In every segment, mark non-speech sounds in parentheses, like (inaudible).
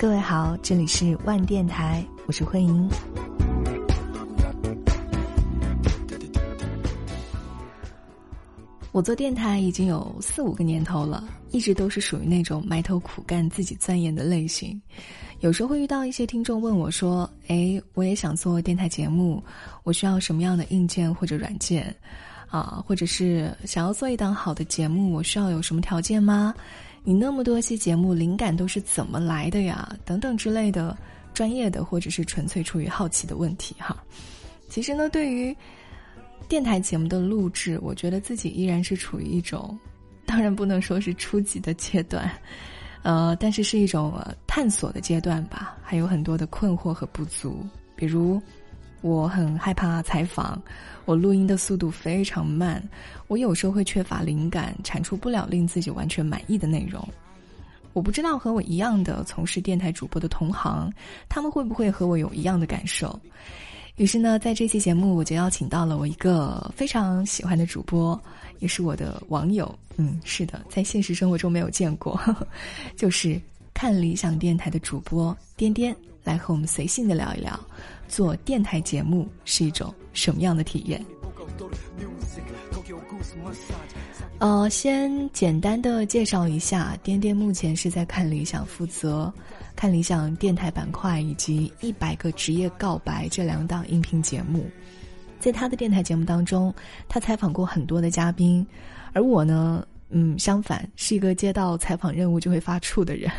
各位好，这里是万电台，我是慧莹。我做电台已经有四五个年头了，一直都是属于那种埋头苦干、自己钻研的类型。有时候会遇到一些听众问我说：“哎，我也想做电台节目，我需要什么样的硬件或者软件？啊，或者是想要做一档好的节目，我需要有什么条件吗？你那么多期节目，灵感都是怎么来的呀？等等之类的专业的或者是纯粹出于好奇的问题哈。其实呢，对于电台节目的录制，我觉得自己依然是处于一种，当然不能说是初级的阶段。”呃，但是是一种探索的阶段吧，还有很多的困惑和不足。比如，我很害怕采访，我录音的速度非常慢，我有时候会缺乏灵感，产出不了令自己完全满意的内容。我不知道和我一样的从事电台主播的同行，他们会不会和我有一样的感受。于是呢，在这期节目，我就邀请到了我一个非常喜欢的主播，也是我的网友。嗯，是的，在现实生活中没有见过，(laughs) 就是看理想电台的主播颠颠，来和我们随性的聊一聊，做电台节目是一种什么样的体验。呃，先简单的介绍一下，颠颠目前是在看理想负责。看理想电台板块以及一百个职业告白这两档音频节目，在他的电台节目当中，他采访过很多的嘉宾，而我呢，嗯，相反是一个接到采访任务就会发怵的人，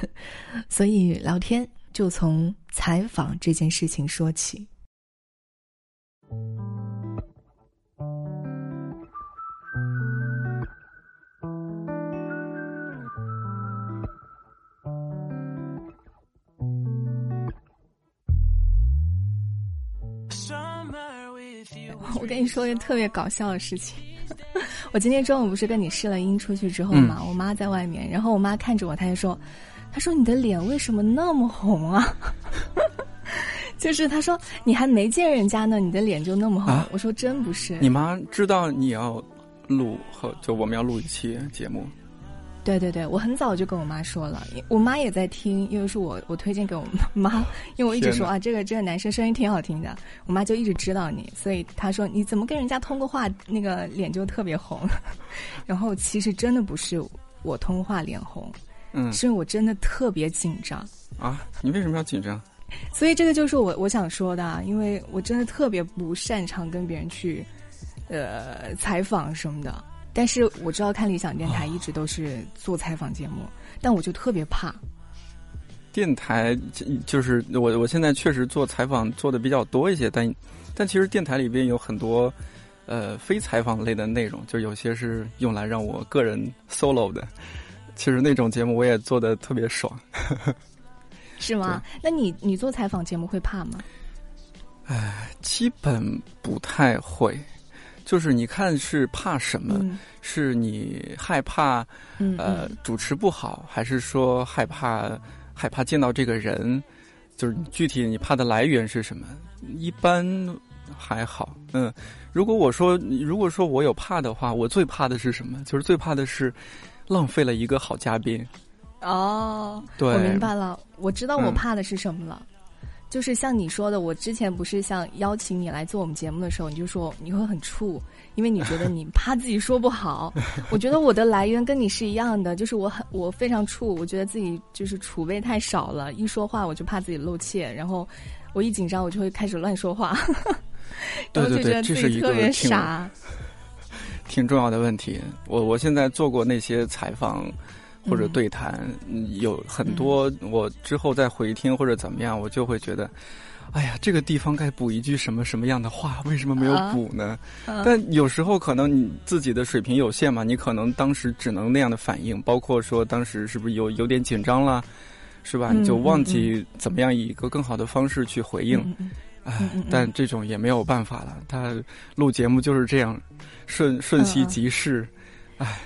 所以聊天就从采访这件事情说起。(laughs) 我跟你说一个特别搞笑的事情，(laughs) 我今天中午不是跟你试了音出去之后嘛，我妈在外面，然后我妈看着我，她就说：“她说你的脸为什么那么红啊？” (laughs) 就是他说你还没见人家呢，你的脸就那么红。我说真不是。你妈知道你要录和就我们要录一期节目。对对对，我很早就跟我妈说了，我妈也在听，因为是我我推荐给我妈，(laughs) 因为我一直说啊，这个这个男生声音挺好听的，我妈就一直知道你，所以她说你怎么跟人家通过话，那个脸就特别红，(laughs) 然后其实真的不是我通话脸红，嗯，是因为我真的特别紧张啊，你为什么要紧张？所以这个就是我我想说的，因为我真的特别不擅长跟别人去，呃，采访什么的。但是我知道看理想电台一直都是做采访节目，但我就特别怕。电台就是我我现在确实做采访做的比较多一些，但但其实电台里边有很多呃非采访类的内容，就有些是用来让我个人 solo 的。其实那种节目我也做的特别爽。(laughs) 是吗？那你你做采访节目会怕吗？哎，基本不太会。就是你看是怕什么？是你害怕呃主持不好，还是说害怕害怕见到这个人？就是具体你怕的来源是什么？一般还好。嗯，如果我说如果说我有怕的话，我最怕的是什么？就是最怕的是浪费了一个好嘉宾。哦，对，我明白了，我知道我怕的是什么了。就是像你说的，我之前不是像邀请你来做我们节目的时候，你就说你会很怵，因为你觉得你怕自己说不好。(laughs) 我觉得我的来源跟你是一样的，就是我很我非常怵，我觉得自己就是储备太少了，一说话我就怕自己露怯，然后我一紧张我就会开始乱说话，(laughs) 然后就觉得自己特别傻。挺重要的问题，我我现在做过那些采访。或者对谈，有很多我之后再回听或者怎么样，我就会觉得，哎呀，这个地方该补一句什么什么样的话，为什么没有补呢？但有时候可能你自己的水平有限嘛，你可能当时只能那样的反应，包括说当时是不是有有点紧张了，是吧？你就忘记怎么样以一个更好的方式去回应，哎，但这种也没有办法了，他录节目就是这样，瞬瞬息即逝，哎、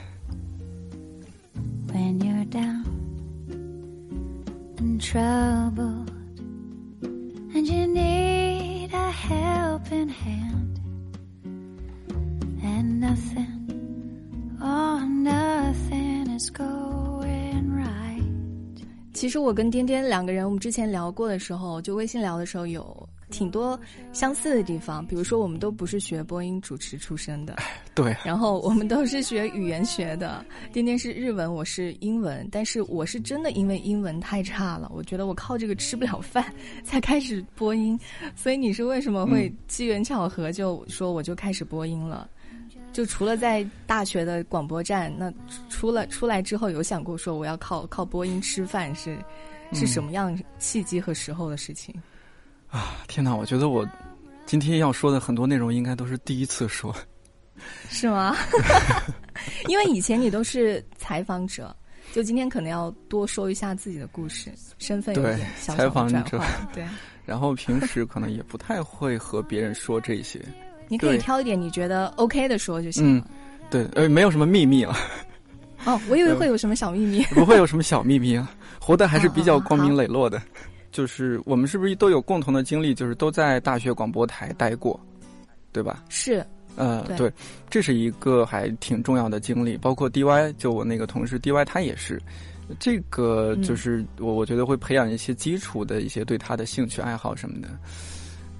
其实我跟颠颠两个人，我们之前聊过的时候，就微信聊的时候有挺多相似的地方。比如说，我们都不是学播音主持出身的，对。然后我们都是学语言学的，颠颠是日文，我是英文。但是我是真的因为英文太差了，我觉得我靠这个吃不了饭，才开始播音。所以你是为什么会机缘巧合就说我就开始播音了？就除了在大学的广播站，那出了出来之后，有想过说我要靠靠播音吃饭，是是什么样契机和时候的事情？啊，天哪！我觉得我今天要说的很多内容，应该都是第一次说，是吗？(laughs) 因为以前你都是采访者，就今天可能要多说一下自己的故事，身份有点小采访者，对。(laughs) 然后平时可能也不太会和别人说这些。你可以挑一点你觉得 OK 的说就行了。对，呃，没有什么秘密了。哦，我以为会有什么小秘密。不会有什么小秘密啊，活得还是比较光明磊落的。就是我们是不是都有共同的经历？就是都在大学广播台待过，对吧？是。呃，对，这是一个还挺重要的经历。包括 DY，就我那个同事 DY，他也是。这个就是我我觉得会培养一些基础的一些对他的兴趣爱好什么的。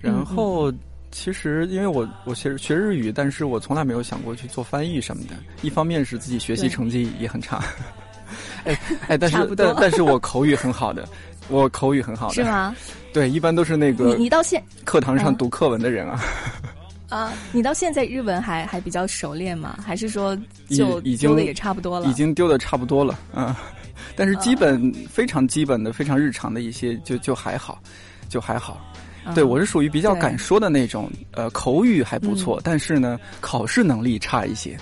然后。其实，因为我我学学日语，但是我从来没有想过去做翻译什么的。一方面是自己学习成绩也很差，哎 (laughs) 哎，但是但但是我口语很好的，我口语很好的是吗？(laughs) 对，一般都是那个你你到现课堂上读课文的人啊。(laughs) 啊，你到现在日文还还比较熟练吗？还是说就丢的也差不多了？已经丢的差不多了啊，但是基本非常基本的、非常日常的一些，就就还好，就还好。对，我是属于比较敢说的那种，呃，口语还不错，但是呢，考试能力差一些。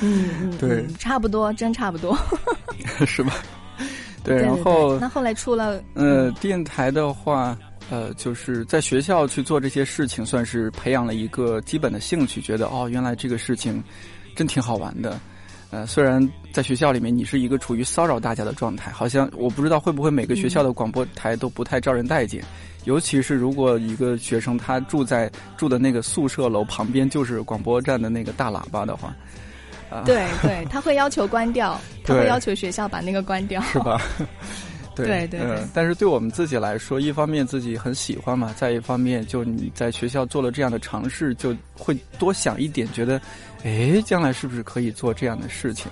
嗯嗯，对，差不多，真差不多，(laughs) 是吧？(laughs) 对，然后那后来出了呃电台的话，呃，就是在学校去做这些事情，算是培养了一个基本的兴趣，觉得哦，原来这个事情真挺好玩的。呃，虽然在学校里面你是一个处于骚扰大家的状态，好像我不知道会不会每个学校的广播台都不太招人待见。尤其是如果一个学生他住在住的那个宿舍楼旁边就是广播站的那个大喇叭的话，啊，对对，他会要求关掉，他会要求学校把那个关掉，是吧？(laughs) 对对对。但是对我们自己来说，一方面自己很喜欢嘛，再一方面就你在学校做了这样的尝试，就会多想一点，觉得，哎，将来是不是可以做这样的事情？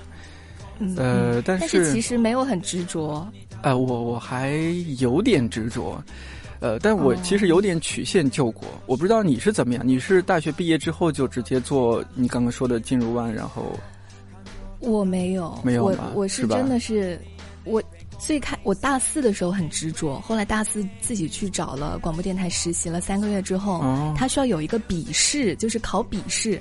呃，但是其实没有很执着。呃，我我还有点执着。呃，但我其实有点曲线救国，我不知道你是怎么样。你是大学毕业之后就直接做你刚刚说的进入湾，然后我没有，没有我我是真的是我最开我大四的时候很执着，后来大四自己去找了广播电台实习了三个月之后，他需要有一个笔试，就是考笔试，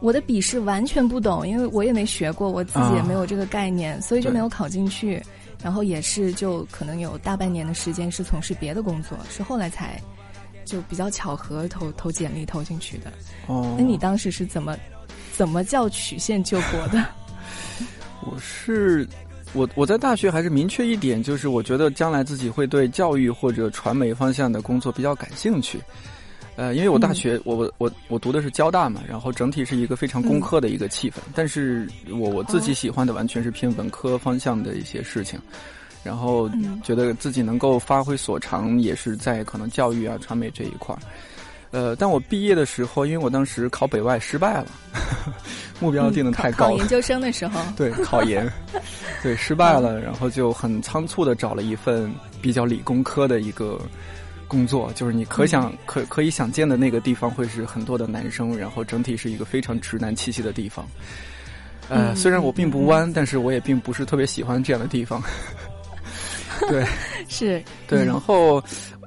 我的笔试完全不懂，因为我也没学过，我自己也没有这个概念，所以就没有考进去。然后也是，就可能有大半年的时间是从事别的工作，是后来才就比较巧合投投简历投进去的。哦，那你当时是怎么怎么叫曲线救国的？我是我我在大学还是明确一点，就是我觉得将来自己会对教育或者传媒方向的工作比较感兴趣。呃，因为我大学我我我读的是交大嘛，然后整体是一个非常工科的一个气氛，但是我我自己喜欢的完全是偏文科方向的一些事情，然后觉得自己能够发挥所长，也是在可能教育啊、传媒这一块儿。呃，但我毕业的时候，因为我当时考北外失败了，目标定的太高，考研究生的时候，对考研，(laughs) 对失败了，然后就很仓促的找了一份比较理工科的一个。工作就是你可想可可以想见的那个地方会是很多的男生，然后整体是一个非常直男气息的地方。呃，虽然我并不弯，但是我也并不是特别喜欢这样的地方。(laughs) 对，是，对，然后，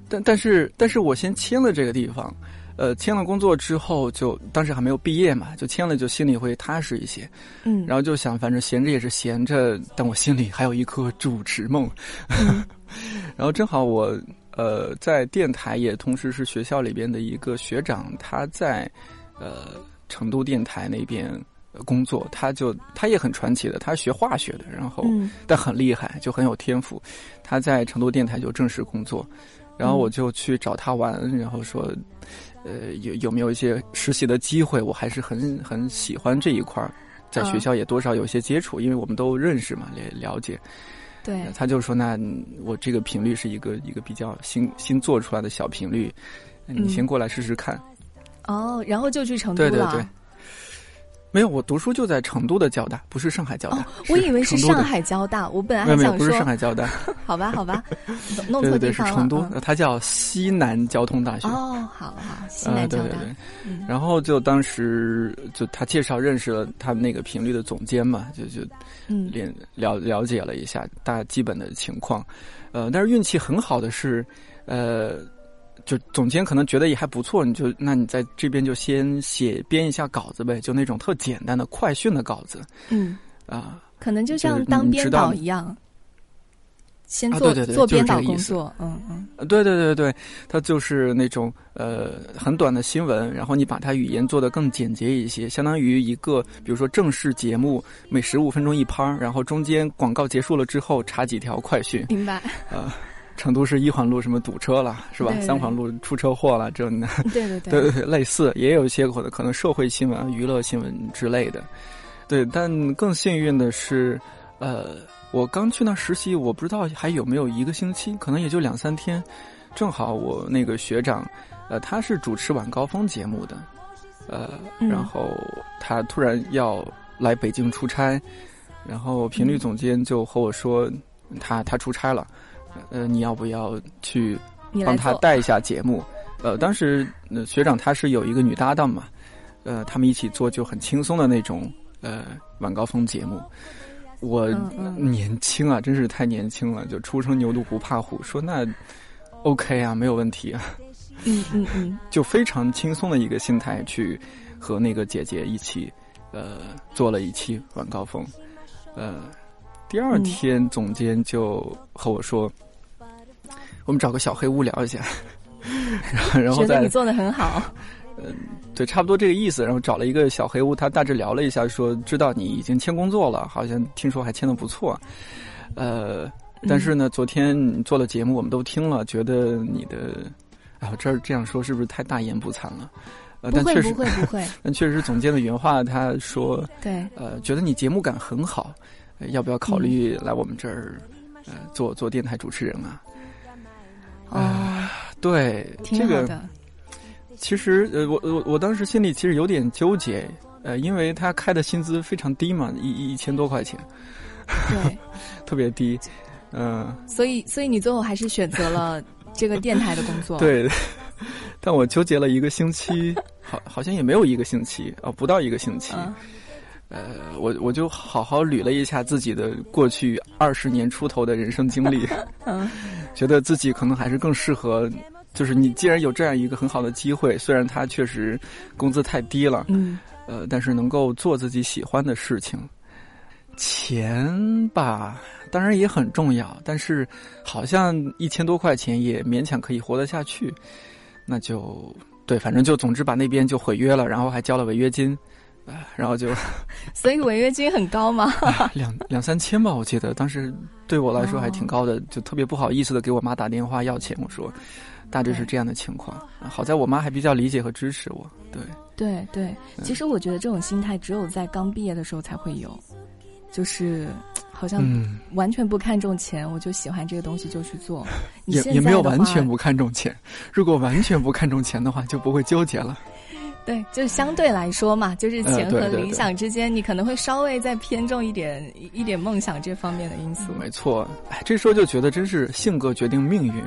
但但是但是我先签了这个地方，呃，签了工作之后，就当时还没有毕业嘛，就签了，就心里会踏实一些。嗯，然后就想，反正闲着也是闲着，但我心里还有一颗主持梦。(laughs) 然后正好我。呃，在电台也同时是学校里边的一个学长，他在呃成都电台那边工作，他就他也很传奇的，他学化学的，然后但很厉害，就很有天赋。他在成都电台就正式工作，然后我就去找他玩，然后说，呃，有有没有一些实习的机会？我还是很很喜欢这一块儿，在学校也多少有些接触，因为我们都认识嘛，也了解。对，他就说那我这个频率是一个一个比较新新做出来的小频率，你先过来试试看。哦，然后就去成都了。对对对。没有，我读书就在成都的交大，不是上海交大。我以为是上海交大，我本来还想说不是上海交大。(laughs) 好吧，好吧，(laughs) 弄错地方了。是成都，它叫西南交通大学。哦，好好，西南交大。对对对。然后就当时就他介绍认识了他们那个频率的总监嘛，就就嗯了了解了一下大基本的情况，呃，但是运气很好的是，呃。就总监可能觉得也还不错，你就那你在这边就先写编一下稿子呗，就那种特简单的快讯的稿子。嗯啊，可能就像当编导一样，先做做编导工作。嗯嗯，对对对对，他就是那种呃很短的新闻，然后你把它语言做得更简洁一些，相当于一个比如说正式节目每十五分钟一拍，然后中间广告结束了之后插几条快讯。明白。啊。成都是一环路什么堵车了是吧？三环路出车祸了，这对对对 (laughs) 对对类似也有一些可能可能社会新闻、娱乐新闻之类的，对。但更幸运的是，呃，我刚去那实习，我不知道还有没有一个星期，可能也就两三天。正好我那个学长，呃，他是主持晚高峰节目的，呃，然后他突然要来北京出差，然后频率总监就和我说，他他出差了。呃，你要不要去帮他带一下节目？呃，当时学长他是有一个女搭档嘛，呃，他们一起做就很轻松的那种呃晚高峰节目。我年轻啊，真是太年轻了，就初生牛犊不怕虎，说那 OK 啊，没有问题啊。嗯嗯嗯，就非常轻松的一个心态去和那个姐姐一起呃做了一期晚高峰，呃。第二天，总监就和我说：“我们找个小黑屋聊一下。(laughs) ”然后，然后觉得你做的很好。嗯，对，差不多这个意思。然后找了一个小黑屋，他大致聊了一下，说知道你已经签工作了，好像听说还签的不错。呃，但是呢，昨天做了节目，我们都听了，觉得你的……啊，这儿这样说是不是太大言不惭了？呃，但确实不会不会。(laughs) 但确实，总监的原话，他说：“对，呃，觉得你节目感很好。”要不要考虑来我们这儿，呃，做做电台主持人啊？啊，对，这个其实呃，我我我当时心里其实有点纠结，呃，因为他开的薪资非常低嘛，一一千多块钱，对，(laughs) 特别低，嗯。所以，所以你最后还是选择了这个电台的工作。(laughs) 对，但我纠结了一个星期，好，好像也没有一个星期啊，不到一个星期。呃，我我就好好捋了一下自己的过去二十年出头的人生经历，(laughs) 嗯，觉得自己可能还是更适合，就是你既然有这样一个很好的机会，虽然他确实工资太低了，嗯，呃，但是能够做自己喜欢的事情，钱吧，当然也很重要，但是好像一千多块钱也勉强可以活得下去，那就对，反正就总之把那边就毁约了，然后还交了违约金。然后就，(laughs) 所以违约金很高吗？两两三千吧，我记得当时对我来说还挺高的，就特别不好意思的给我妈打电话要钱。我说，大致是这样的情况。好在我妈还比较理解和支持我。对对对，其实我觉得这种心态只有在刚毕业的时候才会有，就是好像完全不看重钱，我就喜欢这个东西就去做。也也没有完全不看重钱，如果完全不看重钱的话，就不会纠结了。对，就相对来说嘛，就是钱和理想之间，你可能会稍微再偏重一点一点梦想这方面的因素。没错，哎，这时候就觉得真是性格决定命运。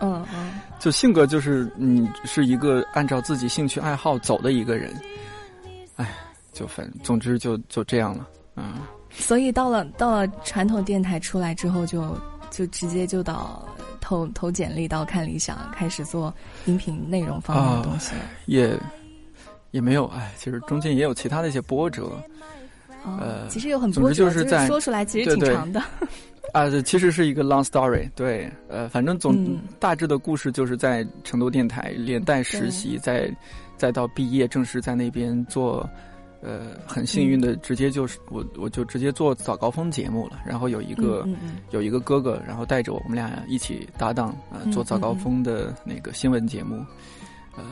嗯嗯，(laughs) 就性格就是你是一个按照自己兴趣爱好走的一个人。哎，就反总之就就这样了，嗯。所以到了到了传统电台出来之后，就就直接就到。投投简历到看理想，开始做音频内容方面的东西，也也没有哎，其实中间也有其他的一些波折，呃，其实有很波折，就是在说出来其实挺长的。(laughs) 啊，其实是一个 long story，对，呃，反正总大致的故事就是在成都电台连带实习，再再到毕业正式在那边做。呃，很幸运的，直接就是我，我就直接做早高峰节目了。然后有一个有一个哥哥，然后带着我们俩一起搭档啊，做早高峰的那个新闻节目。呃，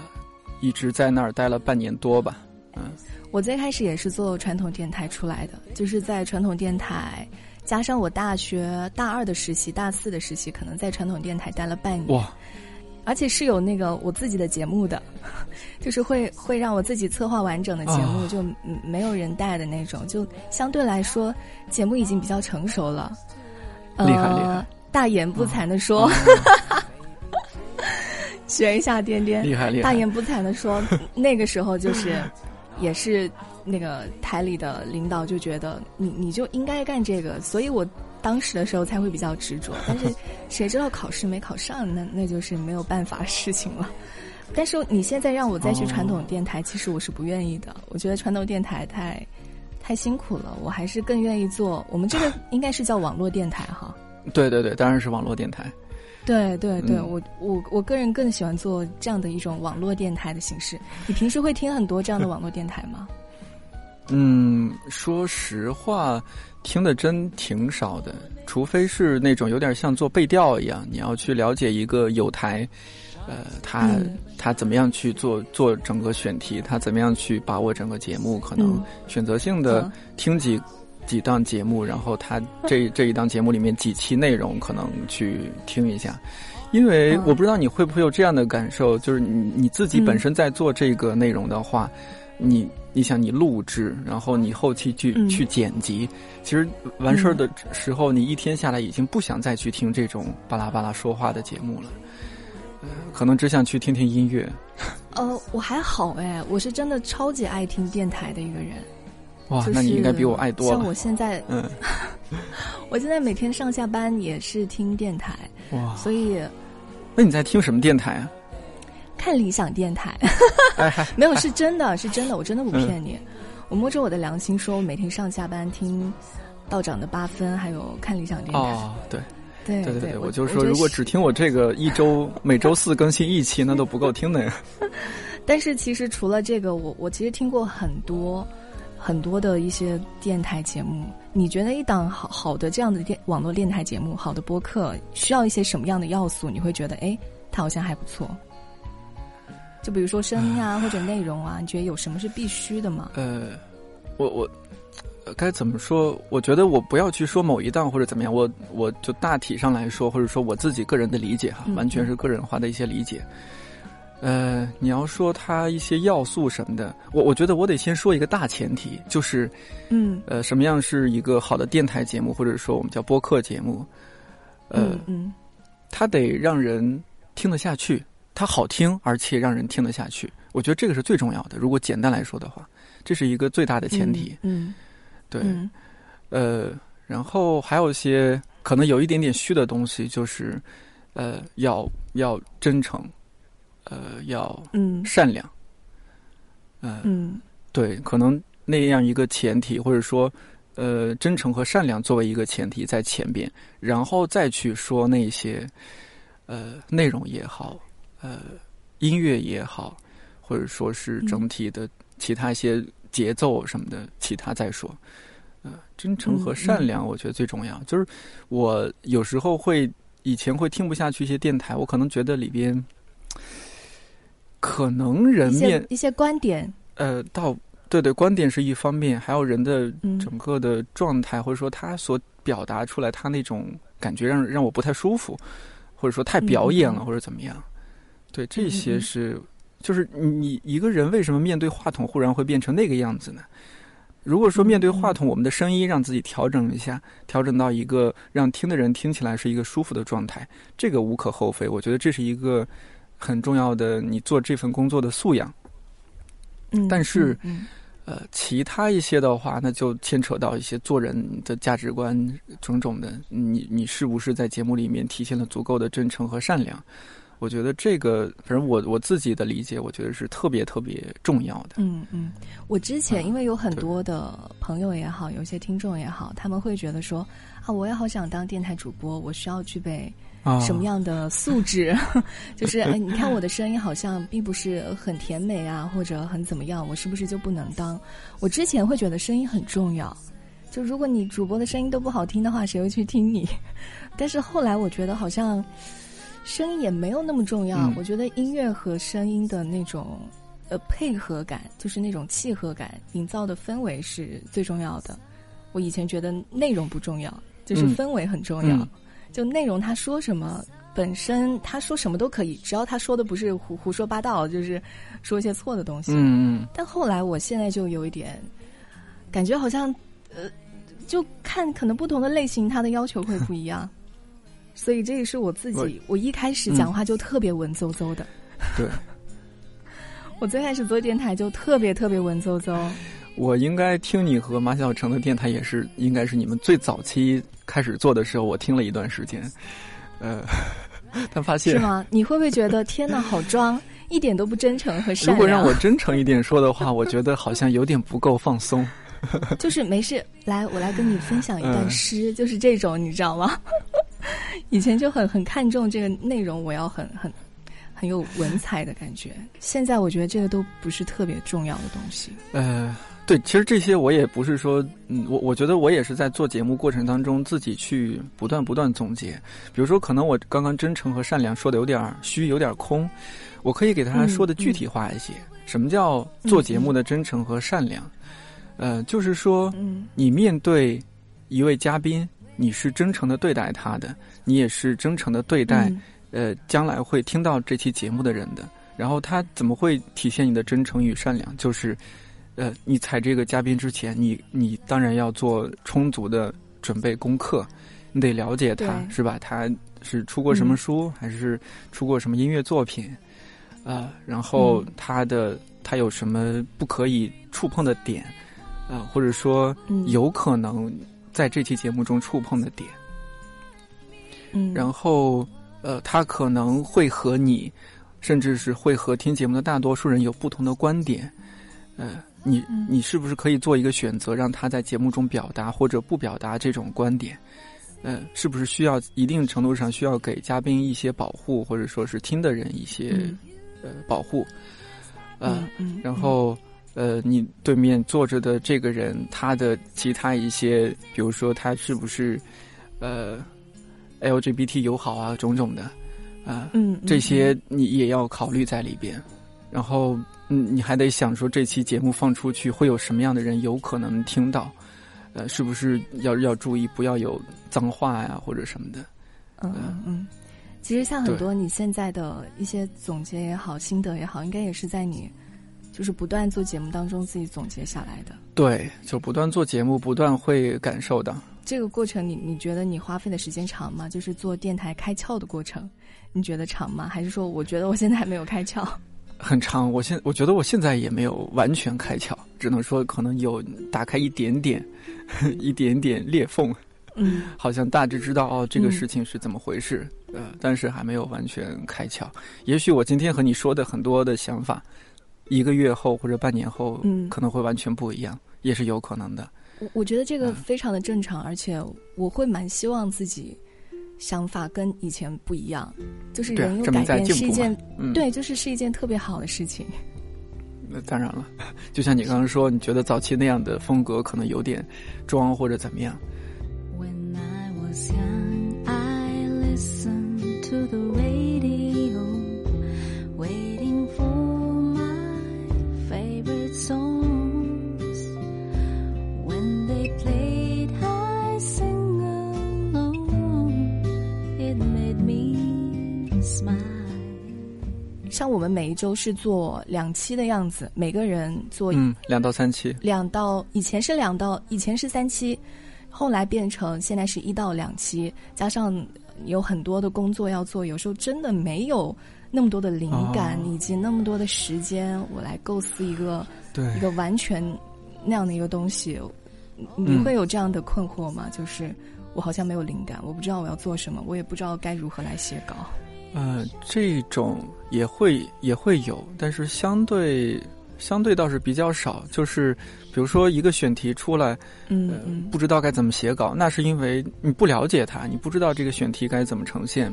一直在那儿待了半年多吧。嗯，我最开始也是做传统电台出来的，就是在传统电台加上我大学大二的实习、大四的实习，可能在传统电台待了半年。哇！而且是有那个我自己的节目的，(laughs) 就是会会让我自己策划完整的节目，就没有人带的那种，就相对来说节目已经比较成熟了。厉害 (laughs) 厉害！大言不惭的说，学一下颠颠，厉害厉害！大言不惭的说，那个时候就是也是那个台里的领导就觉得你你就应该干这个，所以我。当时的时候才会比较执着，(laughs) 但是谁知道考试没考上，那那就是没有办法的事情了。但是你现在让我再去传统电台，其实我是不愿意的。我觉得传统电台太太辛苦了，我还是更愿意做我们这个 (laughs) 应该是叫网络电台哈。对对对，当然是网络电台。对对对，我我我个人更喜欢做这样的一种网络电台的形式。你平时会听很多这样的网络电台吗？嗯，说实话。听的真挺少的，除非是那种有点像做背调一样，你要去了解一个有台，呃，他他怎么样去做做整个选题，他怎么样去把握整个节目，可能选择性的听几几档节目，然后他这这一档节目里面几期内容可能去听一下，因为我不知道你会不会有这样的感受，就是你你自己本身在做这个内容的话，你。你想你录制，然后你后期去去剪辑，其实完事儿的时候，你一天下来已经不想再去听这种巴拉巴拉说话的节目了，可能只想去听听音乐。(laughs) 呃，我还好哎，我是真的超级爱听电台的一个人。哇，那你应该比我爱多了。像我现在，嗯，(laughs) 我现在每天上下班也是听电台。哇，所以，那你在听什么电台啊？看理想电台，没有是真的 (laughs) 是真的，我真的不骗你。我摸着我的良心说，我每天上下班听道长的八分，还有看理想电台。哦，对，对对对，我就说，如果只听我这个一周 (laughs) 每周四更新一期，那都不够听的呀。但是其实除了这个，我我其实听过很多很多的一些电台节目。你觉得一档好好的这样的电网络电台节目，好的播客需要一些什么样的要素？你会觉得，哎，它好像还不错。就比如说声音啊，或者内容啊，你觉得有什么是必须的吗？呃，我我该怎么说？我觉得我不要去说某一档或者怎么样，我我就大体上来说，或者说我自己个人的理解哈，完全是个人化的一些理解。呃，你要说它一些要素什么的，我我觉得我得先说一个大前提，就是嗯呃，什么样是一个好的电台节目，或者说我们叫播客节目？呃嗯，它得让人听得下去。它好听，而且让人听得下去，我觉得这个是最重要的。如果简单来说的话，这是一个最大的前提。嗯，对，呃，然后还有一些可能有一点点虚的东西，就是呃，要要真诚，呃，要嗯善良，嗯，对，可能那样一个前提，或者说呃，真诚和善良作为一个前提在前边，然后再去说那些呃内容也好。呃，音乐也好，或者说是整体的其他一些节奏什么的，其他再说。呃，真诚和善良，我觉得最重要。就是我有时候会以前会听不下去一些电台，我可能觉得里边可能人面一些观点。呃，到对对，观点是一方面，还有人的整个的状态，或者说他所表达出来他那种感觉，让让我不太舒服，或者说太表演了，或者怎么样。对，这些是，就是你一个人为什么面对话筒忽然会变成那个样子呢？如果说面对话筒，我们的声音让自己调整一下，调整到一个让听的人听起来是一个舒服的状态，这个无可厚非。我觉得这是一个很重要的你做这份工作的素养。嗯，但是，呃，其他一些的话，那就牵扯到一些做人的价值观种种的。你你是不是在节目里面体现了足够的真诚和善良？我觉得这个，反正我我自己的理解，我觉得是特别特别重要的。嗯嗯，我之前因为有很多的朋友也好，有些听众也好，他们会觉得说啊，我也好想当电台主播，我需要具备什么样的素质？(laughs) 就是哎，你看我的声音好像并不是很甜美啊，或者很怎么样，我是不是就不能当？我之前会觉得声音很重要，就如果你主播的声音都不好听的话，谁会去听你？(laughs) 但是后来我觉得好像。声音也没有那么重要，我觉得音乐和声音的那种呃配合感，就是那种契合感，营造的氛围是最重要的。我以前觉得内容不重要，就是氛围很重要。就内容他说什么，本身他说什么都可以，只要他说的不是胡胡说八道，就是说一些错的东西。嗯嗯。但后来我现在就有一点感觉，好像呃，就看可能不同的类型，他的要求会不一样。所以这也是我自己，我一开始讲话就特别文绉绉的。对。(laughs) 我最开始做电台就特别特别文绉绉。我应该听你和马小成的电台也是，应该是你们最早期开始做的时候，我听了一段时间，呃，(laughs) 但发现是吗？你会不会觉得天哪，好装，(laughs) 一点都不真诚和善良？如果让我真诚一点说的话，我觉得好像有点不够放松。就是没事，来，我来跟你分享一段诗，就是这种，你知道吗？(laughs) 以前就很很看重这个内容，我要很很。很有文采的感觉。现在我觉得这个都不是特别重要的东西。呃，对，其实这些我也不是说，嗯，我我觉得我也是在做节目过程当中自己去不断不断总结。比如说，可能我刚刚真诚和善良说的有点虚，有点空，我可以给大家说的具体化一些。什么叫做节目的真诚和善良？呃，就是说，你面对一位嘉宾，你是真诚的对待他的，你也是真诚的对待。呃，将来会听到这期节目的人的，然后他怎么会体现你的真诚与善良？就是，呃，你采这个嘉宾之前，你你当然要做充足的准备功课，你得了解他是吧？他是出过什么书，还是出过什么音乐作品？啊，然后他的他有什么不可以触碰的点？啊，或者说有可能在这期节目中触碰的点？嗯，然后。呃，他可能会和你，甚至是会和听节目的大多数人有不同的观点。呃，你你是不是可以做一个选择，让他在节目中表达或者不表达这种观点？呃，是不是需要一定程度上需要给嘉宾一些保护，或者说是听的人一些呃保护？呃，然后呃，你对面坐着的这个人，他的其他一些，比如说他是不是呃。LGBT 友好啊，种种的，啊，嗯，这些你也要考虑在里边，然后，嗯，你还得想说这期节目放出去会有什么样的人有可能听到，呃，是不是要要注意不要有脏话呀或者什么的，嗯嗯，其实像很多你现在的一些总结也好，心得也好，应该也是在你就是不断做节目当中自己总结下来的。对，就不断做节目，不断会感受到。这个过程，你你觉得你花费的时间长吗？就是做电台开窍的过程，你觉得长吗？还是说，我觉得我现在还没有开窍？(laughs) 很长，我现我觉得我现在也没有完全开窍，只能说可能有打开一点点，(laughs) 一点点裂缝。嗯，好像大致知道哦，这个事情是怎么回事。呃，但是还没有完全开窍。也许我今天和你说的很多的想法，一个月后或者半年后，嗯，可能会完全不一样，也是有可能的。我我觉得这个非常的正常，而且我会蛮希望自己想法跟以前不一样，就是人有改变是一件，对，就是是一件特别好的事情。那当然了，(laughs) 就像你刚刚说，你觉得早期那样的风格可能有点装或者怎么样。像我们每一周是做两期的样子，每个人做嗯两到三期，两到以前是两到以前是三期，后来变成现在是一到两期，加上有很多的工作要做，有时候真的没有那么多的灵感以及那么多的时间，我来构思一个对。一个完全那样的一个东西，你会有这样的困惑吗？就是我好像没有灵感，我不知道我要做什么，我也不知道该如何来写稿。呃，这种也会也会有，但是相对相对倒是比较少。就是比如说一个选题出来，嗯，不知道该怎么写稿，那是因为你不了解它，你不知道这个选题该怎么呈现。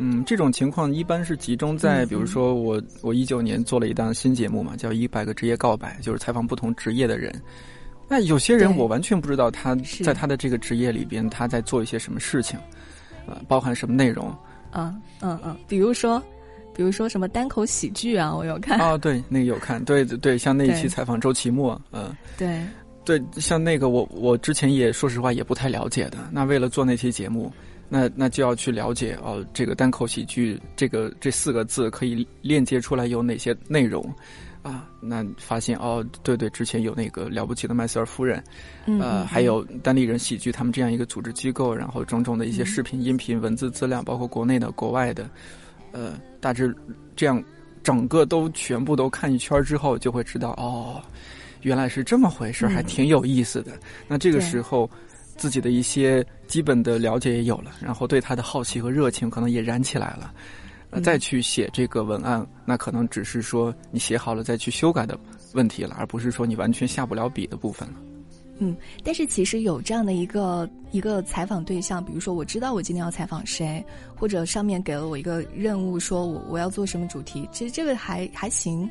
嗯，这种情况一般是集中在，比如说我我一九年做了一档新节目嘛，叫《一百个职业告白》，就是采访不同职业的人。那有些人我完全不知道他在他的这个职业里边他在做一些什么事情，呃，包含什么内容。嗯嗯嗯，比如说，比如说什么单口喜剧啊，我有看。哦，对，那个有看，对对对，像那一期采访周奇墨，嗯，对，对，像那个我我之前也说实话也不太了解的。那为了做那期节目，那那就要去了解哦，这个单口喜剧这个这四个字可以链接出来有哪些内容啊？那发现哦，对对，之前有那个了不起的麦瑟尔夫人，呃，还有单立人喜剧他们这样一个组织机构，然后种种的一些视频、音频、文字资料，包括国内的、国外的，呃，大致这样整个都全部都看一圈之后，就会知道哦。原来是这么回事，还挺有意思的。那这个时候，自己的一些基本的了解也有了，然后对他的好奇和热情可能也燃起来了。呃，再去写这个文案，那可能只是说你写好了再去修改的问题了，而不是说你完全下不了笔的部分了。嗯，但是其实有这样的一个一个采访对象，比如说我知道我今天要采访谁，或者上面给了我一个任务，说我我要做什么主题，其实这个还还行。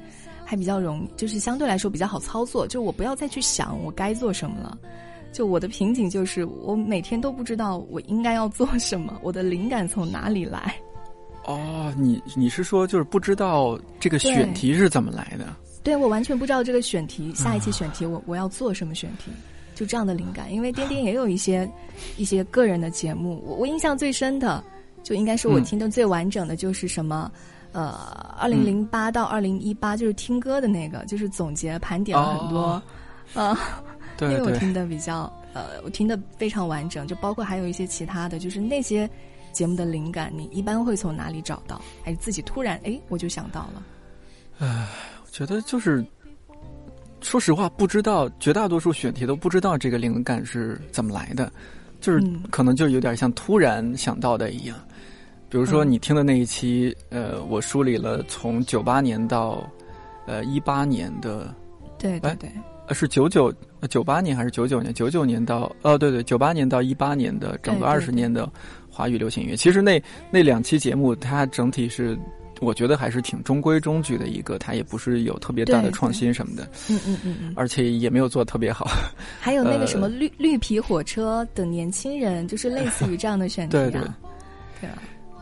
还比较容，就是相对来说比较好操作。就我不要再去想我该做什么了。就我的瓶颈就是，我每天都不知道我应该要做什么，我的灵感从哪里来。哦，你你是说就是不知道这个选题是怎么来的？对，我完全不知道这个选题，下一期选题我我要做什么选题，就这样的灵感。因为颠颠也有一些一些个人的节目，我我印象最深的，就应该是我听的最完整的就是什么。呃，二零零八到二零一八就是听歌的那个，就是总结盘点了很多，呃，那个我听的比较呃，我听的非常完整，就包括还有一些其他的就是那些节目的灵感，你一般会从哪里找到？还是自己突然哎，我就想到了？唉，我觉得就是说实话，不知道绝大多数选题都不知道这个灵感是怎么来的，就是可能就有点像突然想到的一样。比如说你听的那一期，呃，我梳理了从九八年到，呃一八年的，对对对，呃是九九九八年还是九九年？九九年到哦对对，九八年到一八年的整个二十年的华语流行音乐。其实那那两期节目，它整体是我觉得还是挺中规中矩的一个，它也不是有特别大的创新什么的，嗯嗯嗯嗯，而且也没有做特别好。(laughs) 还有那个什么绿绿皮火车的年轻人，就是类似于这样的选题啊，对吧？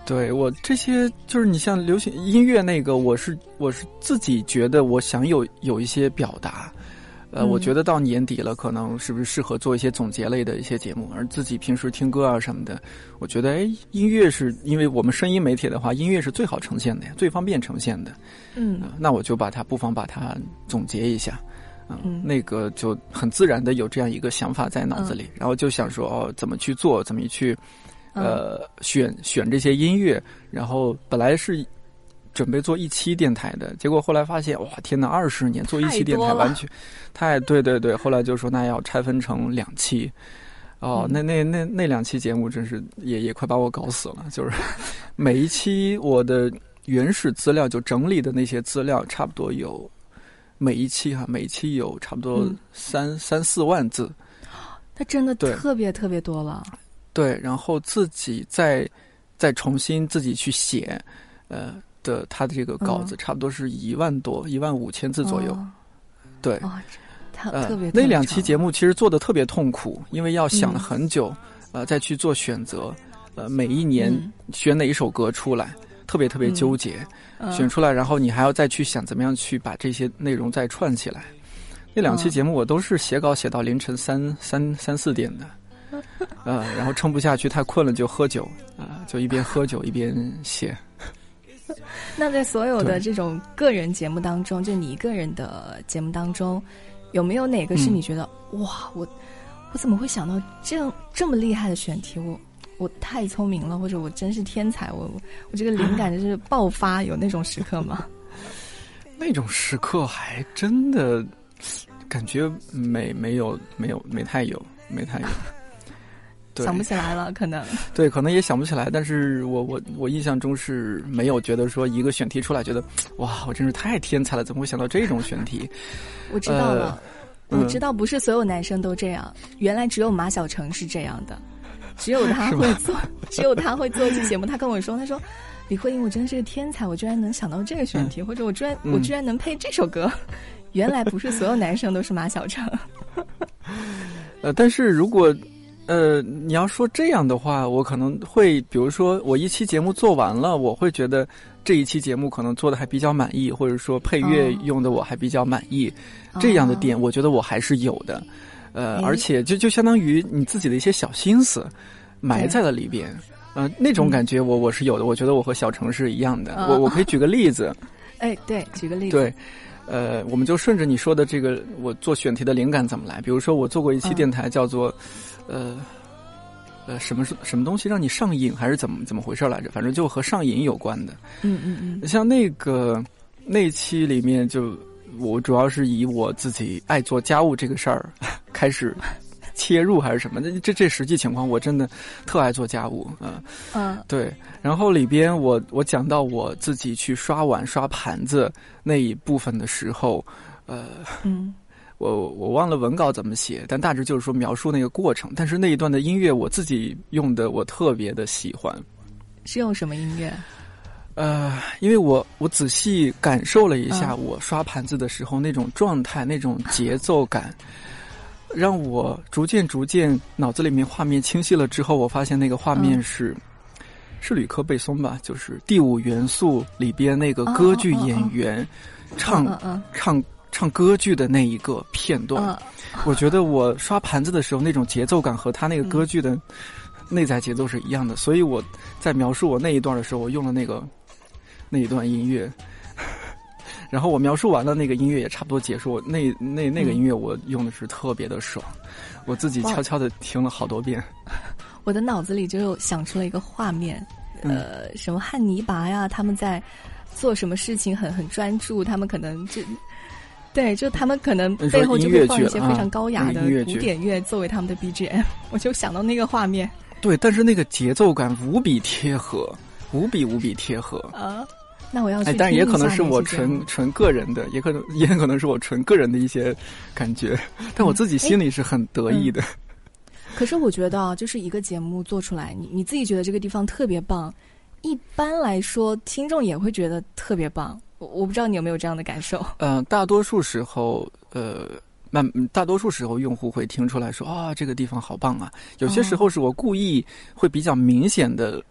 对我这些就是你像流行音乐那个，我是我是自己觉得我想有有一些表达，呃，我觉得到年底了，可能是不是适合做一些总结类的一些节目？而自己平时听歌啊什么的，我觉得哎，音乐是因为我们声音媒体的话，音乐是最好呈现的呀，最方便呈现的。嗯，那我就把它不妨把它总结一下，嗯，那个就很自然的有这样一个想法在脑子里，然后就想说哦，怎么去做，怎么去。呃，选选这些音乐，然后本来是准备做一期电台的，结果后来发现，哇，天呐，二十年做一期电台完全太对对对，后来就说那要拆分成两期，哦，那那那那两期节目真是也也快把我搞死了，就是 (laughs) 每一期我的原始资料就整理的那些资料，差不多有每一期哈，每一期有差不多三三四万字，它真的特别特别多了。对，然后自己再再重新自己去写，呃的他的这个稿子，差不多是一万多，一万五千字左右。对，呃，那两期节目其实做的特别痛苦，因为要想了很久，呃，再去做选择，呃，每一年选哪一首歌出来，特别特别纠结，选出来，然后你还要再去想怎么样去把这些内容再串起来。那两期节目我都是写稿写到凌晨三三三四点的。(laughs) 呃，然后撑不下去，太困了就喝酒，啊，就一边喝酒一边写。(laughs) 那在所有的这种个人节目当中，就你一个人的节目当中，有没有哪个是你觉得哇，我我怎么会想到这样这么厉害的选题？我我太聪明了，或者我真是天才？我我这个灵感就是爆发，有那种时刻吗？(laughs) 那种时刻还真的感觉没没有没有没太有没太有。想不起来了，可能 (laughs) 对，可能也想不起来。但是我我我印象中是没有觉得说一个选题出来，觉得哇，我真是太天才了，怎么会想到这种选题？(laughs) 我知道了，我知道不是所有男生都这样，原来只有马小成是这样的，(laughs) 只有他会做，只有他会做一期节目。他跟我说，他说李慧英，我真的是个天才，我居然能想到这个选题，或者我居然我居然能配这首歌。原来不是所有男生都是马小成。呃，但是如果。呃，你要说这样的话，我可能会，比如说我一期节目做完了，我会觉得这一期节目可能做的还比较满意，或者说配乐用的我还比较满意，这样的点，我觉得我还是有的。呃，而且就就相当于你自己的一些小心思埋在了里边，呃，那种感觉我我是有的。我觉得我和小程是一样的。我我可以举个例子。(laughs) 哎，对，举个例子。对，呃，我们就顺着你说的这个，我做选题的灵感怎么来？比如说，我做过一期电台，叫做呃呃什么是什么东西让你上瘾，还是怎么怎么回事来着？反正就和上瘾有关的。嗯嗯嗯。像那个那期里面就。我主要是以我自己爱做家务这个事儿 (laughs) 开始切入，还是什么？那这这实际情况，我真的特爱做家务，嗯嗯，对。然后里边我我讲到我自己去刷碗刷盘子那一部分的时候，呃，嗯，我我忘了文稿怎么写，但大致就是说描述那个过程。但是那一段的音乐我自己用的，我特别的喜欢。是用什么音乐？呃，因为我我仔细感受了一下我刷盘子的时候那种状态、那种节奏感，让我逐渐逐渐脑子里面画面清晰了之后，我发现那个画面是是吕克贝松吧，就是《第五元素》里边那个歌剧演员唱唱唱歌剧的那一个片段。我觉得我刷盘子的时候那种节奏感和他那个歌剧的内在节奏是一样的，所以我在描述我那一段的时候，我用了那个。那一段音乐，(laughs) 然后我描述完了，那个音乐也差不多结束。那那那个音乐我用的是特别的爽，我自己悄悄的听了好多遍。(laughs) 我的脑子里就想出了一个画面，呃，什么汉尼拔呀，他们在做什么事情很很专注，他们可能就对，就他们可能背后就会放一些非常高雅的古典乐作为他们的 BGM，我就想到那个画面。对，但是那个节奏感无比贴合。无比无比贴合啊！那我要去。哎，但也可能是我纯纯个人的，也可能也可能是我纯个人的一些感觉，但我自己心里是很得意的。可是我觉得啊，就是一个节目做出来，你你自己觉得这个地方特别棒，一般来说听众也会觉得特别棒。我我不知道你有没有这样的感受？嗯，(laughs) 大多数时候，呃，那大多数时候用户会听出来说啊，这个地方好棒啊。有些时候是我故意会比较明显的。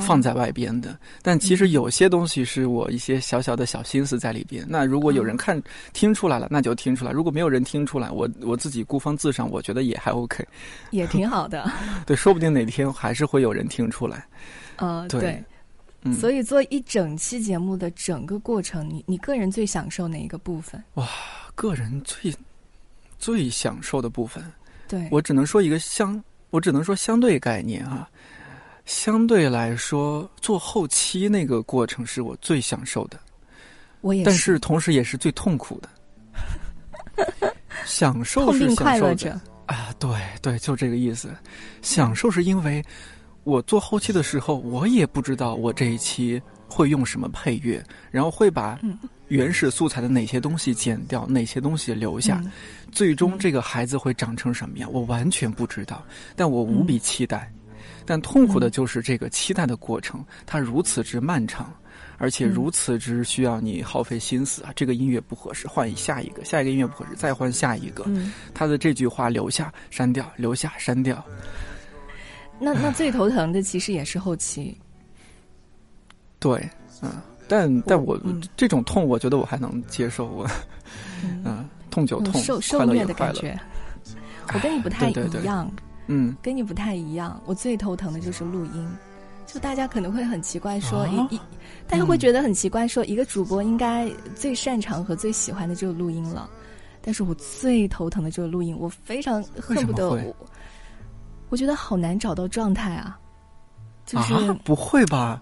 放在外边的，但其实有些东西是我一些小小的小心思在里边。那如果有人看听出来了，那就听出来；如果没有人听出来，我我自己孤芳自赏，我觉得也还 OK，也挺好的。(laughs) 对，说不定哪天还是会有人听出来。(laughs) 呃，对，所以做一整期节目的整个过程，你你个人最享受哪一个部分？哇，个人最最享受的部分，对我只能说一个相，我只能说相对概念啊。相对来说，做后期那个过程是我最享受的，我也，但是同时也是最痛苦的。(laughs) 享受是享受着啊，对对，就这个意思。享受是因为我做后期的时候，我也不知道我这一期会用什么配乐，然后会把原始素材的哪些东西剪掉，哪些东西留下，最终这个孩子会长成什么样，我完全不知道，但我无比期待。但痛苦的就是这个期待的过程，它如此之漫长，而且如此之需要你耗费心思啊！这个音乐不合适，换下一个；下一个音乐不合适，再换下一个。他的这句话留下删掉，留下删掉。那那最头疼的其实也是后期。对，嗯，但但我这种痛，我觉得我还能接受。我，嗯，痛就痛，受受虐的感觉。我跟你不太一样。嗯，跟你不太一样。我最头疼的就是录音，就大家可能会很奇怪说一一，大家会觉得很奇怪说一个主播应该最擅长和最喜欢的就是录音了，但是我最头疼的就是录音，我非常恨不得我，我觉得好难找到状态啊，就是不会吧？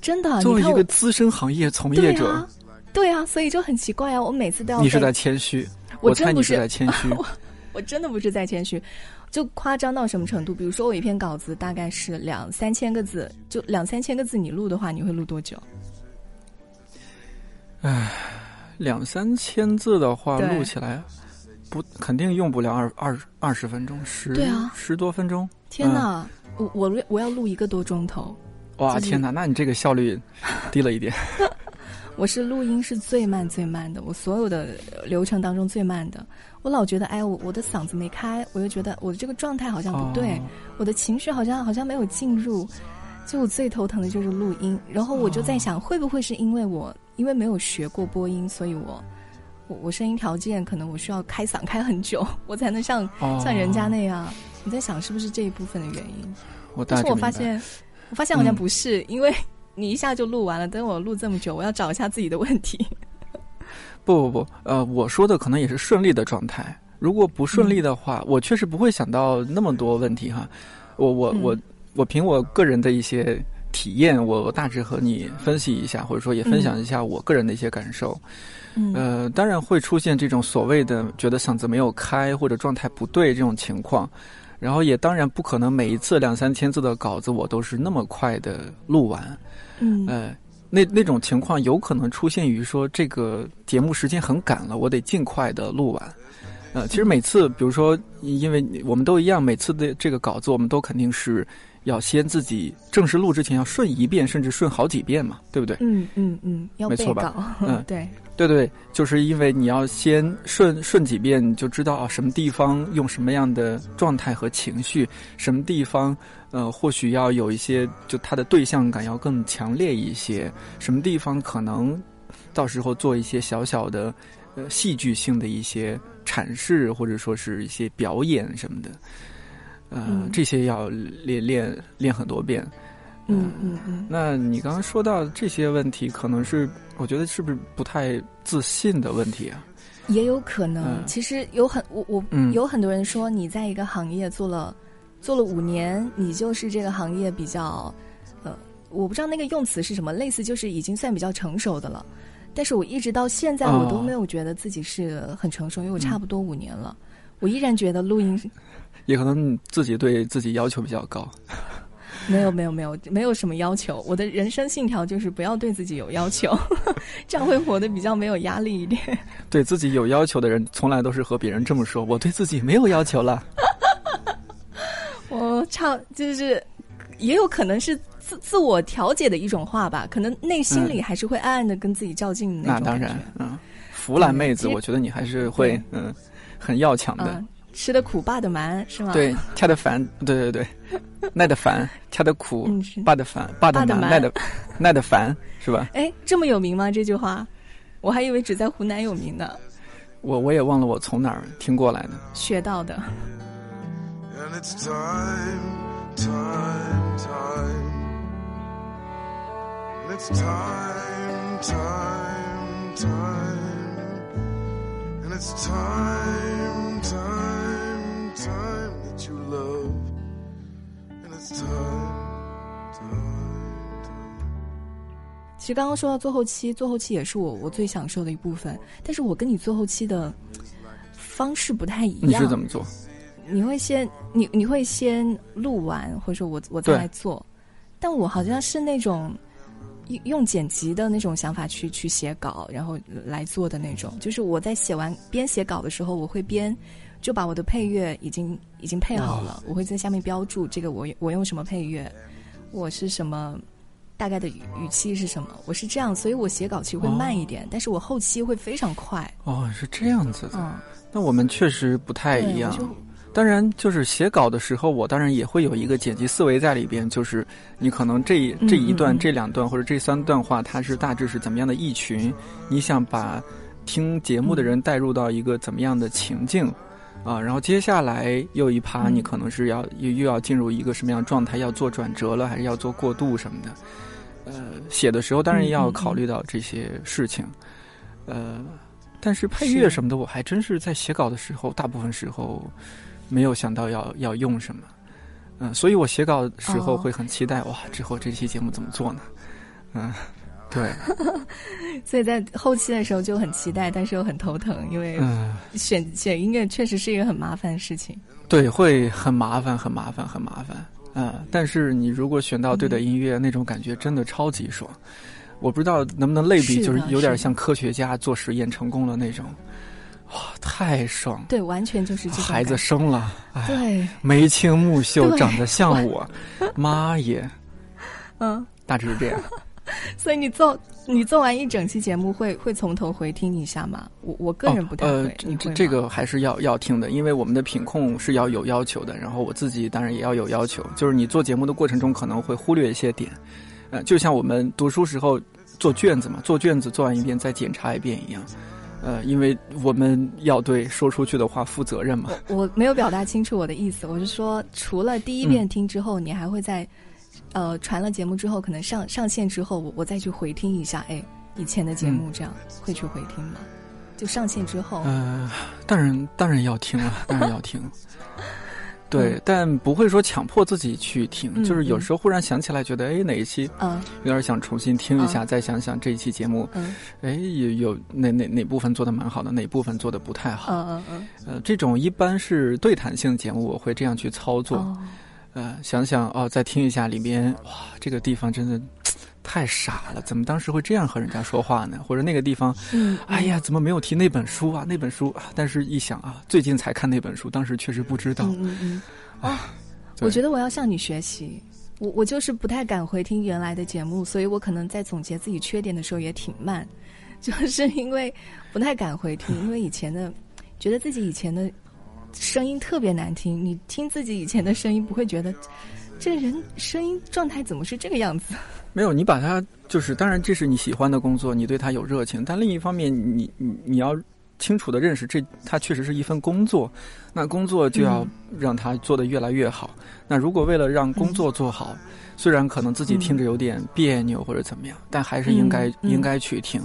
真的，作为一个资深行业从业者，对啊，所以就很奇怪啊，我每次都要你是在谦虚，我真不是在谦虚，(laughs) 我真的不是在谦虚。就夸张到什么程度？比如说，我一篇稿子大概是两三千个字，就两三千个字，你录的话，你会录多久？唉，两三千字的话，录起来不肯定用不了二二二十分钟，十对啊，十多分钟。天哪，我我我要录一个多钟头。哇，天哪，那你这个效率低了一点。(laughs) 我是录音是最慢最慢的，我所有的流程当中最慢的。我老觉得，哎，我我的嗓子没开，我又觉得我的这个状态好像不对，我的情绪好像好像没有进入。就我最头疼的就是录音，然后我就在想，会不会是因为我因为没有学过播音，所以我我我声音条件可能我需要开嗓开很久，我才能像像人家那样。你在想是不是这一部分的原因？我但是我发现，我发现好像不是，因为你一下就录完了，等我录这么久，我要找一下自己的问题。(laughs) 不不不，呃，我说的可能也是顺利的状态。如果不顺利的话，我确实不会想到那么多问题哈。我我我我凭我个人的一些体验，我大致和你分析一下，或者说也分享一下我个人的一些感受。呃，当然会出现这种所谓的觉得嗓子没有开或者状态不对这种情况，然后也当然不可能每一次两三千字的稿子我都是那么快的录完。嗯，呃，那那种情况有可能出现于说这个节目时间很赶了，我得尽快的录完。呃，其实每次，比如说，因为我们都一样，每次的这个稿子，我们都肯定是要先自己正式录之前要顺一遍，甚至顺好几遍嘛，对不对？嗯嗯嗯，没错吧。嗯，(laughs) 对对对，就是因为你要先顺顺几遍，你就知道啊，什么地方用什么样的状态和情绪，什么地方呃，或许要有一些，就它的对象感要更强烈一些，什么地方可能到时候做一些小小的呃戏剧性的一些。阐释或者说是一些表演什么的，呃，这些要练练练很多遍。嗯嗯嗯。那你刚刚说到这些问题，可能是我觉得是不是不太自信的问题啊？也有可能。其实有很我我有很多人说，你在一个行业做了做了五年，你就是这个行业比较呃，我不知道那个用词是什么，类似就是已经算比较成熟的了。但是我一直到现在，我都没有觉得自己是很成熟，因为我差不多五年了，我依然觉得录音，也可能自己对自己要求比较高。(laughs) 没有没有没有没有什么要求，我的人生信条就是不要对自己有要求，(laughs) 这样会活得比较没有压力一点。(laughs) 对自己有要求的人，从来都是和别人这么说：“我对自己没有要求了。”我唱就是也有可能是。自自我调节的一种话吧，可能内心里还是会暗暗的跟自己较劲的那种那当然，嗯，弗兰妹子，我觉得你还是会嗯很要强的。吃的苦，爸的蛮，是吗？对，恰的烦，对对对，(laughs) 耐的烦，恰的苦，爸的烦，爸的蛮，耐的耐的烦，是吧？(laughs) 哎，这么有名吗？这句话，我还以为只在湖南有名呢。我我也忘了我从哪儿听过来的，学到的。It's time, time, time, and it's time, time, time that you love, and it's time, time, time. 其实刚刚说到做后期，做后期也是我我最享受的一部分。但是我跟你做后期的方式不太一样。你是怎么做？你会先你你会先录完，或者说我我再来做。但我好像是那种。用剪辑的那种想法去去写稿，然后来做的那种。就是我在写完边写稿的时候，我会边就把我的配乐已经已经配好了，我会在下面标注这个我我用什么配乐，我是什么大概的语语气是什么，我是这样，所以我写稿其实会慢一点，但是我后期会非常快。哦，是这样子的。嗯，那我们确实不太一样。当然，就是写稿的时候，我当然也会有一个剪辑思维在里边。就是你可能这这一段、这两段或者这三段话，它是大致是怎么样的一群？你想把听节目的人带入到一个怎么样的情境啊？然后接下来又一趴，你可能是要又又要进入一个什么样状态？要做转折了，还是要做过渡什么的？呃，写的时候当然要考虑到这些事情。呃，但是配乐什么的，我还真是在写稿的时候，大部分时候。没有想到要要用什么，嗯，所以我写稿时候会很期待哇，之后这期节目怎么做呢？嗯，对，(laughs) 所以在后期的时候就很期待，但是又很头疼，因为选选音乐确实是一个很麻烦的事情。对，会很麻烦，很麻烦，很麻烦。嗯，但是你如果选到对的音乐，那种感觉真的超级爽。我不知道能不能类比，就是有点像科学家做实验成功了那种。哇，太爽！对，完全就是这孩子生了，对，眉清目秀，长得像我，(laughs) 妈耶！嗯，大致是这样。(laughs) 所以你做你做完一整期节目，会会从头回听一下吗？我我个人不太会。你这这个还是要要听的，因为我们的品控是要有要求的，然后我自己当然也要有要求。就是你做节目的过程中，可能会忽略一些点，呃，就像我们读书时候做卷子嘛，做卷子做完一遍再检查一遍一样。呃，因为我们要对说出去的话负责任嘛。我没有表达清楚我的意思，我是说，除了第一遍听之后，你还会在，呃，传了节目之后，可能上上线之后，我我再去回听一下，哎，以前的节目这样会去回听吗？就上线之后？呃，当然，当然要听了，当然要听。对，但不会说强迫自己去听，就是有时候忽然想起来，觉得哎哪一期，嗯，有点想重新听一下，再想想这一期节目，嗯，哎有有哪哪哪部分做的蛮好的，哪部分做的不太好，嗯嗯嗯，呃，这种一般是对谈性节目，我会这样去操作，呃，想想哦，再听一下里边，哇，这个地方真的。太傻了，怎么当时会这样和人家说话呢？或者那个地方，嗯，哎呀，怎么没有提那本书啊？那本书，但是一想啊，最近才看那本书，当时确实不知道。嗯嗯啊，我觉得我要向你学习，我我就是不太敢回听原来的节目，所以我可能在总结自己缺点的时候也挺慢，(laughs) 就是因为不太敢回听，因为以前的觉得自己以前的声音特别难听，你听自己以前的声音不会觉得这个人声音状态怎么是这个样子。没有，你把它就是，当然这是你喜欢的工作，你对它有热情。但另一方面，你你你要清楚的认识，这它确实是一份工作，那工作就要让它做得越来越好。那如果为了让工作做好，虽然可能自己听着有点别扭或者怎么样，但还是应该应该去听。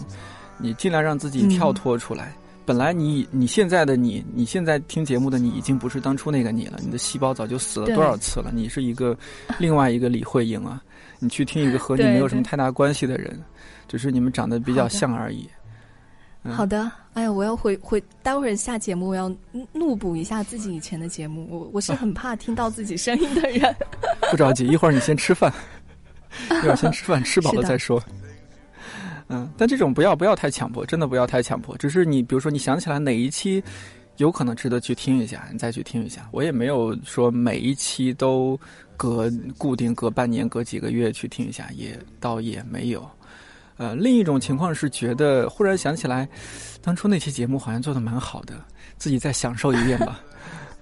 你尽量让自己跳脱出来。本来你你现在的你，你现在听节目的你，已经不是当初那个你了。你的细胞早就死了多少次了？你是一个另外一个李慧英啊。你去听一个和你没有什么太大关系的人，只是你们长得比较像而已。好的，哎呀，我要回回，待会儿下节目我要怒补一下自己以前的节目。我我是很怕听到自己声音的人。不着急，一会儿你先吃饭，(laughs) 一会儿先吃饭，吃饱了再说。嗯，但这种不要不要太强迫，真的不要太强迫。只是你比如说你想起来哪一期有可能值得去听一下，你再去听一下。我也没有说每一期都。隔固定隔半年、隔几个月去听一下，也倒也没有。呃，另一种情况是觉得忽然想起来，当初那期节目好像做的蛮好的，自己再享受一遍吧。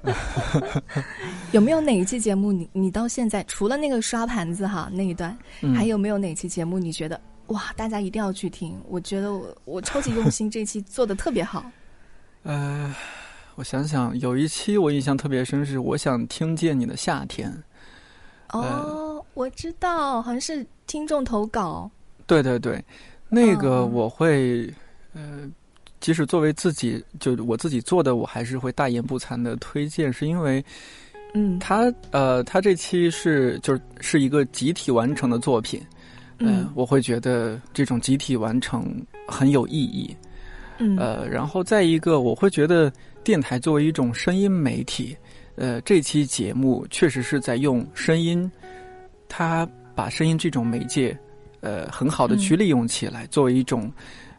(laughs) 有没有哪一期节目你你到现在除了那个刷盘子哈那一段，还有没有哪期节目你觉得哇大家一定要去听？我觉得我我超级用心，这期做的特别好。(laughs) 呃，我想想，有一期我印象特别深，是我想听见你的夏天。哦，我知道，好像是听众投稿。对对对，那个我会，呃，即使作为自己就我自己做的，我还是会大言不惭的推荐，是因为，嗯，他呃，他这期是就是是一个集体完成的作品，嗯，我会觉得这种集体完成很有意义，嗯，呃，然后再一个，我会觉得电台作为一种声音媒体。呃，这期节目确实是在用声音，它把声音这种媒介，呃，很好的去利用起来，作为一种，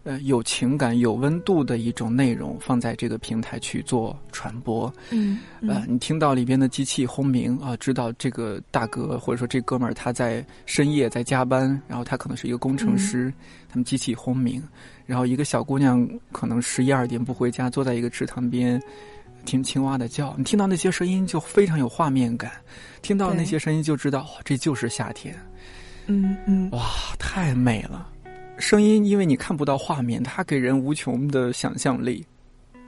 呃，有情感、有温度的一种内容，放在这个平台去做传播。嗯，呃，你听到里边的机器轰鸣啊，知道这个大哥或者说这哥们儿他在深夜在加班，然后他可能是一个工程师，他们机器轰鸣，然后一个小姑娘可能十一二点不回家，坐在一个池塘边。听青蛙的叫，你听到那些声音就非常有画面感，听到那些声音就知道这就是夏天。嗯嗯，哇，太美了！声音因为你看不到画面，它给人无穷的想象力。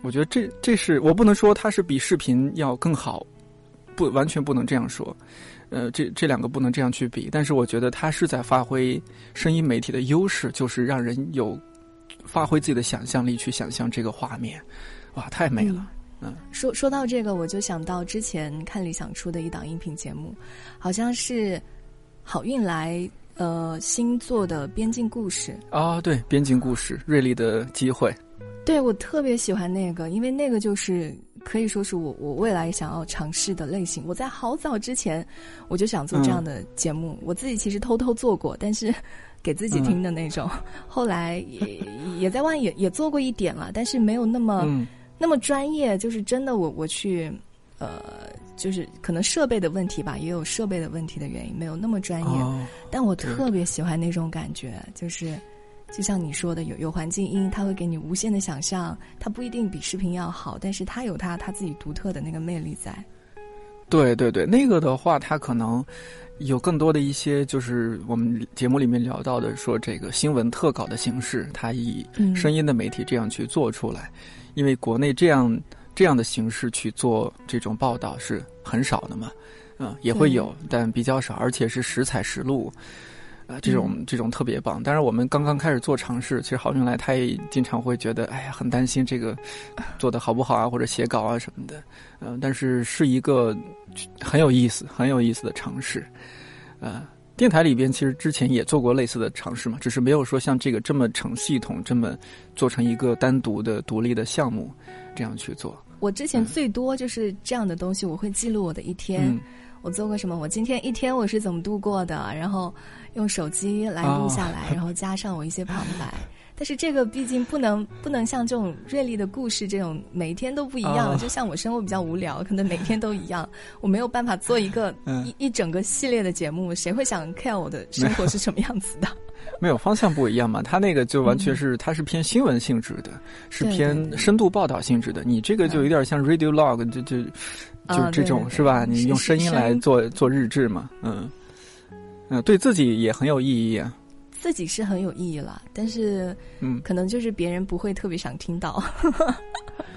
我觉得这这是我不能说它是比视频要更好，不完全不能这样说。呃，这这两个不能这样去比，但是我觉得它是在发挥声音媒体的优势，就是让人有发挥自己的想象力去想象这个画面。哇，太美了！嗯，说说到这个，我就想到之前看理想出的一档音频节目，好像是好运来呃新做的边境故事啊，对，边境故事，瑞丽的机会。对我特别喜欢那个，因为那个就是可以说是我我未来想要尝试的类型。我在好早之前我就想做这样的节目，我自己其实偷偷做过，但是给自己听的那种。后来也也在外也也做过一点了，但是没有那么。那么专业就是真的，我我去，呃，就是可能设备的问题吧，也有设备的问题的原因，没有那么专业。但我特别喜欢那种感觉，就是就像你说的，有有环境音，它会给你无限的想象，它不一定比视频要好，但是它有它它自己独特的那个魅力在。对对对，那个的话，它可能有更多的一些，就是我们节目里面聊到的，说这个新闻特稿的形式，它以声音的媒体这样去做出来，因为国内这样这样的形式去做这种报道是很少的嘛，嗯，也会有，但比较少，而且是实采实录。啊，这种这种特别棒。当然我们刚刚开始做尝试，其实郝明来他也经常会觉得，哎呀，很担心这个做的好不好啊，或者写稿啊什么的。嗯，但是是一个很有意思、很有意思的尝试。呃，电台里边其实之前也做过类似的尝试嘛，只是没有说像这个这么成系统，这么做成一个单独的、独立的项目这样去做。我之前最多就是这样的东西，我会记录我的一天。我做过什么？我今天一天我是怎么度过的？然后用手机来录下来，然后加上我一些旁白。但是这个毕竟不能不能像这种锐利的故事这种每天都不一样。就像我生活比较无聊，可能每天都一样，我没有办法做一个一一整个系列的节目。谁会想看我的生活是什么样子的？(laughs) 没有方向不一样嘛？他那个就完全是，它是偏新闻性质的，是偏深度报道性质的。你这个就有点像 radio log，就就。就这种是吧？你用声音来做做日志嘛？嗯嗯，对自己也很有意义啊。自己是很有意义了，但是嗯，可能就是别人不会特别想听到。(laughs)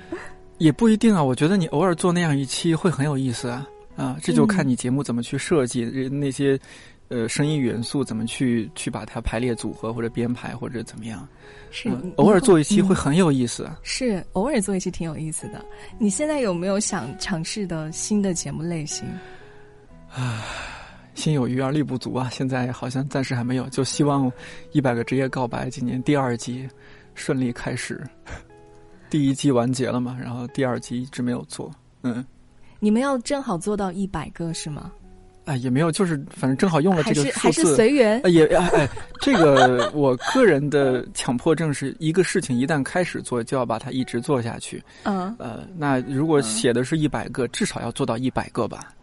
(laughs) 也不一定啊，我觉得你偶尔做那样一期会很有意思啊啊！这就看你节目怎么去设计那些呃声音元素，怎么去去把它排列组合或者编排或者怎么样。是，偶尔做一期会很有意思。是，偶尔做一期挺有意思的。你现在有没有想尝试的新的节目类型？啊，心有余而力不足啊！现在好像暂时还没有。就希望《一百个职业告白》今年第二季顺利开始。(laughs) 第一季完结了嘛？然后第二季一直没有做。嗯，你们要正好做到一百个是吗？哎，也没有，就是反正正好用了这个数字，还是随缘。也哎，这个 (laughs) 我个人的强迫症是一个事情一旦开始做，就要把它一直做下去。嗯，呃，那如果写的是一百个，至少要做到一百个吧。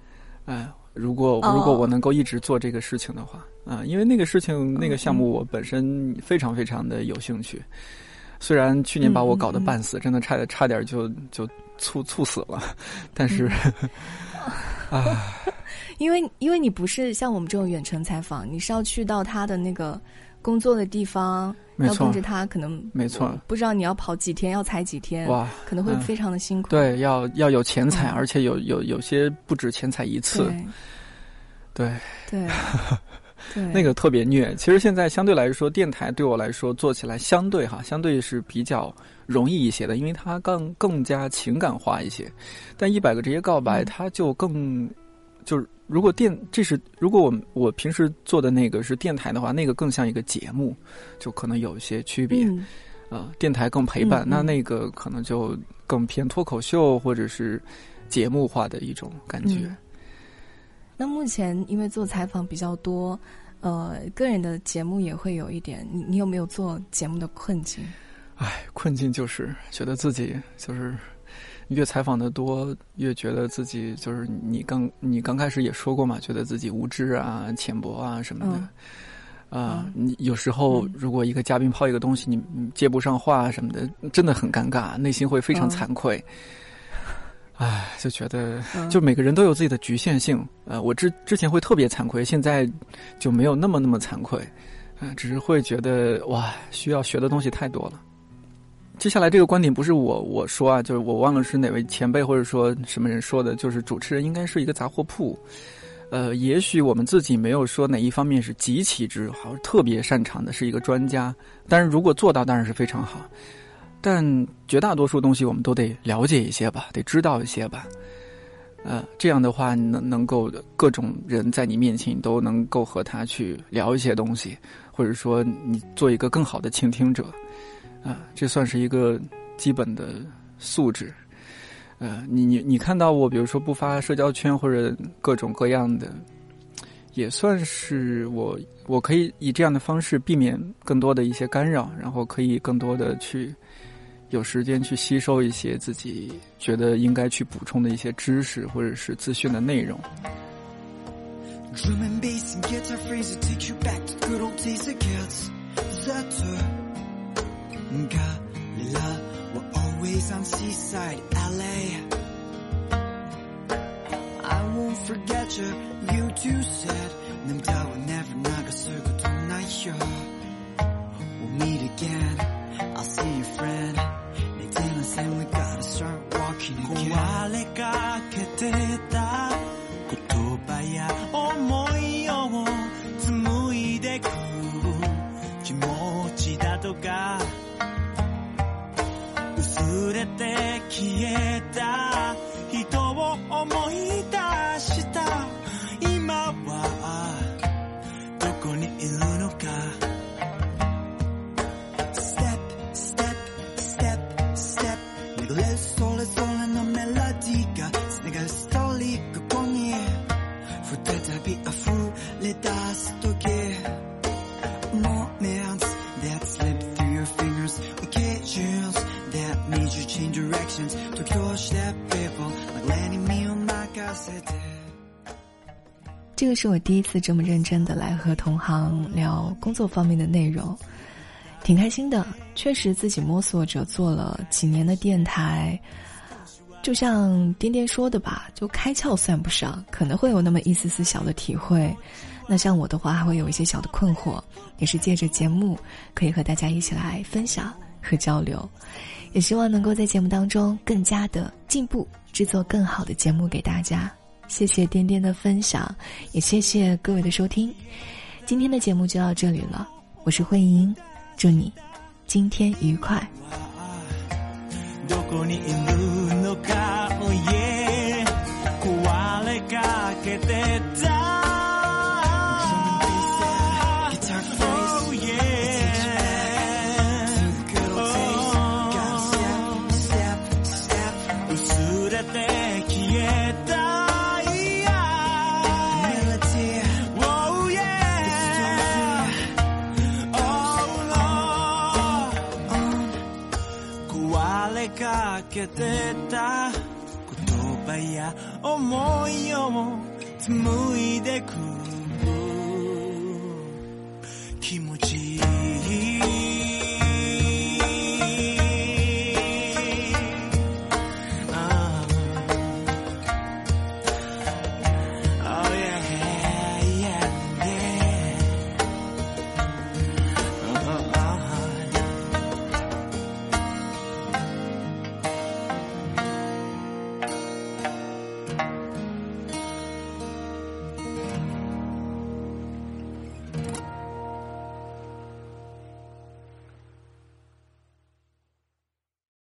哎，如果如果我能够一直做这个事情的话，啊，因为那个事情那个项目我本身非常非常的有兴趣。虽然去年把我搞得半死，真的差点差点就就猝猝死了，(laughs) 但是啊。(laughs) (laughs) 因为因为你不是像我们这种远程采访，你是要去到他的那个工作的地方，要跟着他，可能没错，不知道你要跑几天，要踩几天，哇，可能会非常的辛苦。对，要要有钱采，而且有有有些不止钱采一次。对对 (laughs) 对，那个特别虐。其实现在相对来说，电台对我来说做起来相对哈，相对是比较容易一些的，因为它更更加情感化一些。但一百个职业告白，它就更就是。如果电这是如果我我平时做的那个是电台的话，那个更像一个节目，就可能有一些区别。啊，电台更陪伴，那那个可能就更偏脱口秀或者是节目化的一种感觉。那目前因为做采访比较多，呃，个人的节目也会有一点。你你有没有做节目的困境？哎，困境就是觉得自己就是。越采访的多，越觉得自己就是你刚你刚开始也说过嘛，觉得自己无知啊、浅薄啊什么的，啊，你有时候如果一个嘉宾抛一个东西，你接不上话什么的，真的很尴尬，内心会非常惭愧。(laughs) 唉，就觉得就每个人都有自己的局限性，呃，我之之前会特别惭愧，现在就没有那么那么惭愧，啊，只是会觉得哇，需要学的东西太多了。接下来这个观点不是我我说啊，就是我忘了是哪位前辈或者说什么人说的，就是主持人应该是一个杂货铺，呃，也许我们自己没有说哪一方面是极其之好，特别擅长的，是一个专家，但是如果做到当然是非常好，但绝大多数东西我们都得了解一些吧，得知道一些吧，呃，这样的话能能够各种人在你面前都能够和他去聊一些东西，或者说你做一个更好的倾听者。啊，这算是一个基本的素质。呃，你你你看到我，比如说不发社交圈或者各种各样的，也算是我我可以以这样的方式避免更多的一些干扰，然后可以更多的去有时间去吸收一些自己觉得应该去补充的一些知识或者是资讯的内容。Galila, we're always on Seaside LA. I won't forget you, you two said. 남다운 never 나갔을고 동나요. We'll meet again, I'll see you friend. 내 dinner we gotta start walking again. 消え这个是我第一次这么认真的来和同行聊工作方面的内容，挺开心的。确实自己摸索着做了几年的电台，就像颠颠说的吧，就开窍算不上，可能会有那么一丝丝小的体会。那像我的话，还会有一些小的困惑，也是借着节目可以和大家一起来分享和交流。也希望能够在节目当中更加的进步，制作更好的节目给大家。谢谢颠颠的分享，也谢谢各位的收听。今天的节目就到这里了，我是慧英，祝你今天愉快。けてた言葉や思いを紡いでく